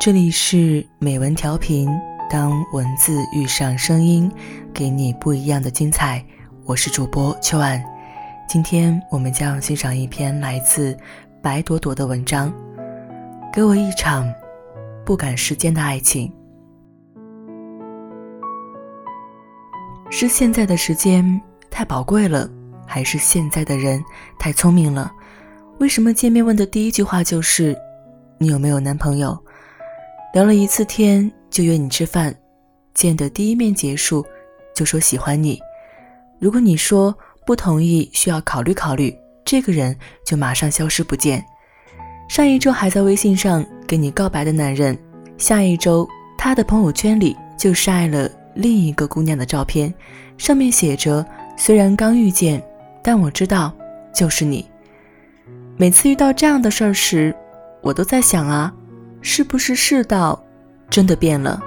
这里是美文调频，当文字遇上声音，给你不一样的精彩。我是主播秋安，今天我们将欣赏一篇来自白朵朵的文章，《给我一场不赶时间的爱情》。是现在的时间太宝贵了，还是现在的人太聪明了？为什么见面问的第一句话就是“你有没有男朋友”？聊了一次天就约你吃饭，见的第一面结束就说喜欢你。如果你说不同意，需要考虑考虑，这个人就马上消失不见。上一周还在微信上跟你告白的男人，下一周他的朋友圈里就晒了另一个姑娘的照片，上面写着：“虽然刚遇见，但我知道就是你。”每次遇到这样的事儿时，我都在想啊。是不是世道真的变了？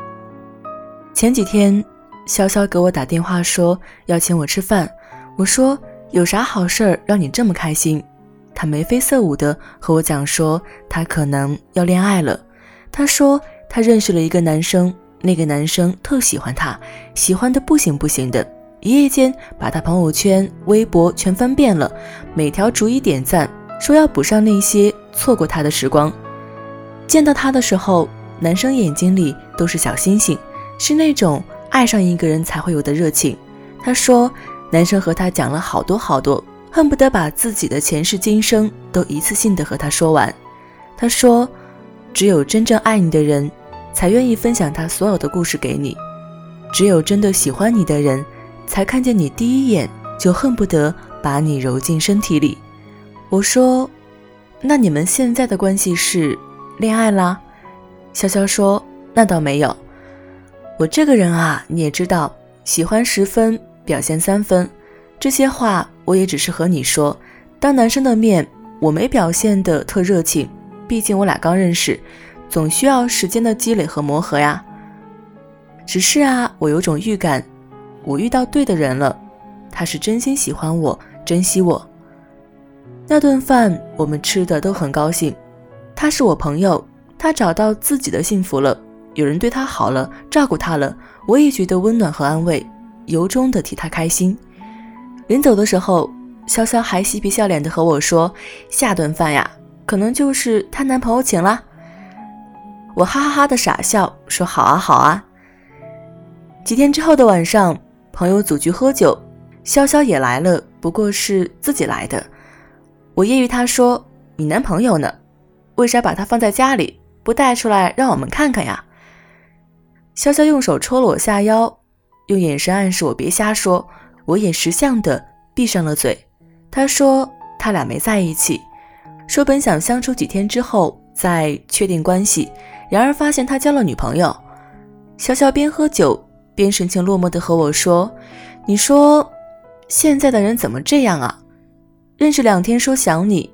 前几天，潇潇给我打电话说要请我吃饭，我说有啥好事儿让你这么开心？他眉飞色舞的和我讲说他可能要恋爱了。他说他认识了一个男生，那个男生特喜欢他，喜欢的不行不行的，一夜间把他朋友圈、微博全翻遍了，每条逐一点赞，说要补上那些错过他的时光。见到他的时候，男生眼睛里都是小星星，是那种爱上一个人才会有的热情。他说，男生和他讲了好多好多，恨不得把自己的前世今生都一次性的和他说完。他说，只有真正爱你的人，才愿意分享他所有的故事给你；只有真的喜欢你的人，才看见你第一眼就恨不得把你揉进身体里。我说，那你们现在的关系是？恋爱啦，潇潇说：“那倒没有，我这个人啊，你也知道，喜欢十分，表现三分。这些话我也只是和你说，当男生的面，我没表现的特热情，毕竟我俩刚认识，总需要时间的积累和磨合呀。只是啊，我有种预感，我遇到对的人了，他是真心喜欢我，珍惜我。那顿饭我们吃的都很高兴。”他是我朋友，他找到自己的幸福了，有人对他好了，照顾他了，我也觉得温暖和安慰，由衷的替他开心。临走的时候，潇潇还嬉皮笑脸的和我说：“下顿饭呀，可能就是她男朋友请了。”我哈哈哈的傻笑，说：“好啊，好啊。”几天之后的晚上，朋友组局喝酒，潇潇也来了，不过是自己来的。我揶揄他说：“你男朋友呢？”为啥把它放在家里不带出来让我们看看呀？潇潇用手戳了我下腰，用眼神暗示我别瞎说。我也识相的闭上了嘴。他说他俩没在一起，说本想相处几天之后再确定关系，然而发现他交了女朋友。潇潇边喝酒边神情落寞的和我说：“你说现在的人怎么这样啊？认识两天说想你。”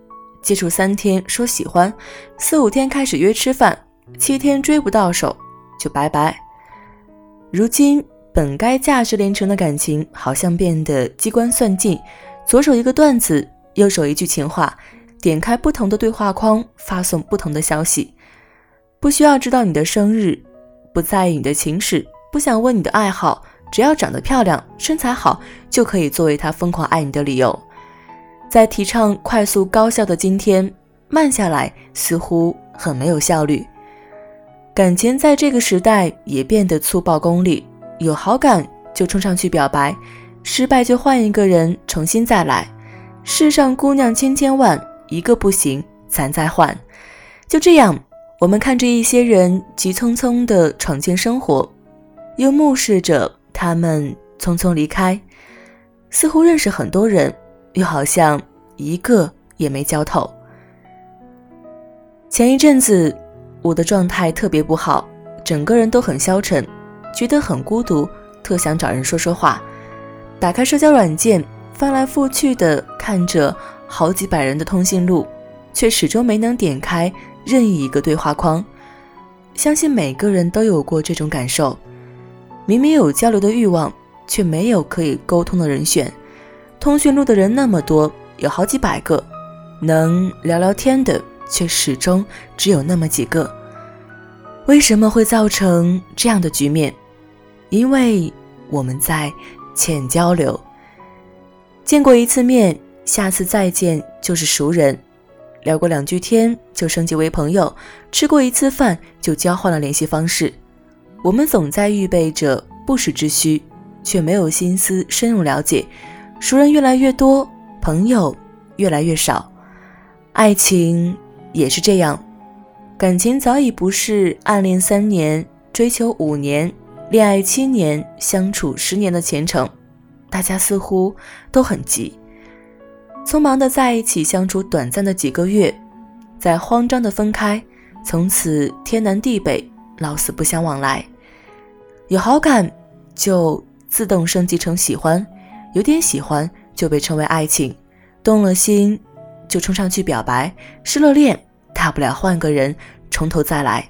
接触三天说喜欢，四五天开始约吃饭，七天追不到手就拜拜。如今本该价值连城的感情，好像变得机关算尽，左手一个段子，右手一句情话，点开不同的对话框，发送不同的消息。不需要知道你的生日，不在意你的情史，不想问你的爱好，只要长得漂亮、身材好，就可以作为他疯狂爱你的理由。在提倡快速高效的今天，慢下来似乎很没有效率。感情在这个时代也变得粗暴功利，有好感就冲上去表白，失败就换一个人重新再来。世上姑娘千千万，一个不行咱再换。就这样，我们看着一些人急匆匆地闯进生活，又目视着他们匆匆离开，似乎认识很多人。又好像一个也没交透。前一阵子我的状态特别不好，整个人都很消沉，觉得很孤独，特想找人说说话。打开社交软件，翻来覆去的看着好几百人的通讯录，却始终没能点开任意一个对话框。相信每个人都有过这种感受，明明有交流的欲望，却没有可以沟通的人选。通讯录的人那么多，有好几百个，能聊聊天的却始终只有那么几个。为什么会造成这样的局面？因为我们在浅交流，见过一次面，下次再见就是熟人，聊过两句天就升级为朋友，吃过一次饭就交换了联系方式。我们总在预备着不时之需，却没有心思深入了解。熟人越来越多，朋友越来越少，爱情也是这样。感情早已不是暗恋三年、追求五年、恋爱七年、相处十年的前程，大家似乎都很急，匆忙的在一起相处短暂的几个月，再慌张的分开，从此天南地北，老死不相往来。有好感就自动升级成喜欢，有点喜欢就被称为爱情，动了心就冲上去表白，失了恋。大不了换个人，从头再来。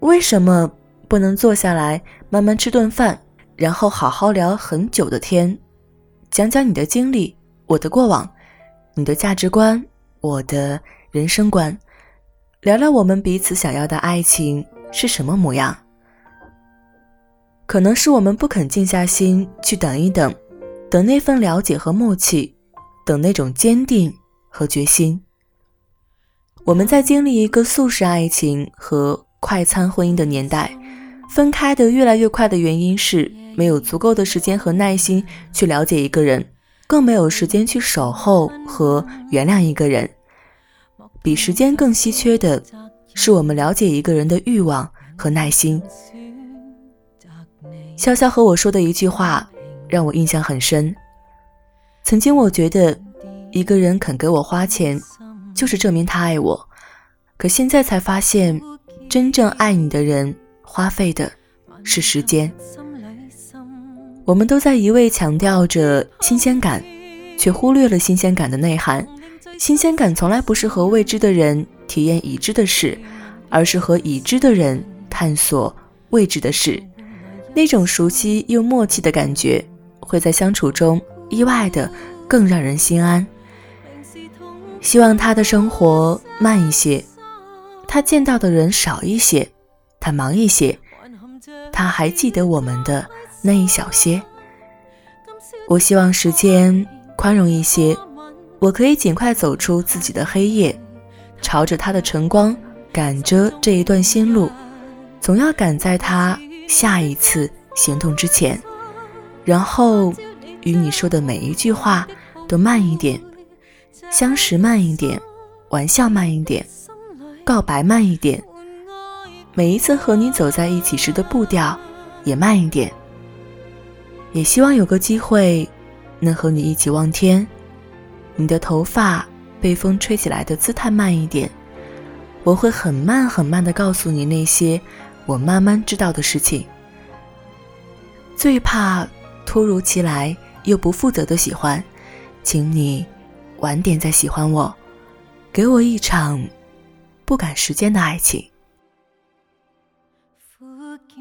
为什么不能坐下来慢慢吃顿饭，然后好好聊很久的天，讲讲你的经历，我的过往，你的价值观，我的人生观，聊聊我们彼此想要的爱情是什么模样？可能是我们不肯静下心去等一等，等那份了解和默契，等那种坚定和决心。我们在经历一个速食爱情和快餐婚姻的年代，分开的越来越快的原因是没有足够的时间和耐心去了解一个人，更没有时间去守候和原谅一个人。比时间更稀缺的是我们了解一个人的欲望和耐心。潇潇和我说的一句话让我印象很深。曾经我觉得一个人肯给我花钱。就是证明他爱我，可现在才发现，真正爱你的人花费的是时间。我们都在一味强调着新鲜感，却忽略了新鲜感的内涵。新鲜感从来不是和未知的人体验已知的事，而是和已知的人探索未知的事。那种熟悉又默契的感觉，会在相处中意外的更让人心安。希望他的生活慢一些，他见到的人少一些，他忙一些，他还记得我们的那一小些。我希望时间宽容一些，我可以尽快走出自己的黑夜，朝着他的晨光赶着这一段新路，总要赶在他下一次行动之前，然后与你说的每一句话都慢一点。相识慢一点，玩笑慢一点，告白慢一点，每一次和你走在一起时的步调也慢一点。也希望有个机会能和你一起望天，你的头发被风吹起来的姿态慢一点，我会很慢很慢的告诉你那些我慢慢知道的事情。最怕突如其来又不负责的喜欢，请你。晚点再喜欢我，给我一场不赶时间的爱情。苦涩，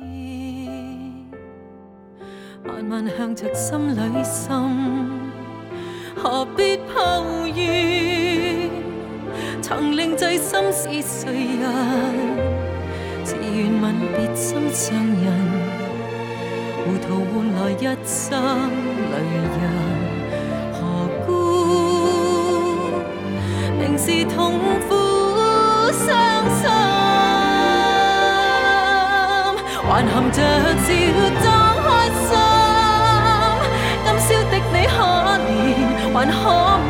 慢慢向着心里渗，何必抱怨？曾令醉心是谁人？自愿吻别心上人，糊涂换来一生泪人。是痛苦伤心，还含着笑装开心。今宵的你可怜，还可吻？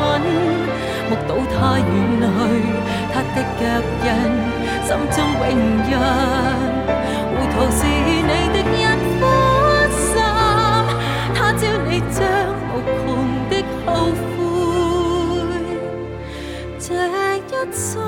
目睹他远去，他的脚印，心中永印。糊涂是错。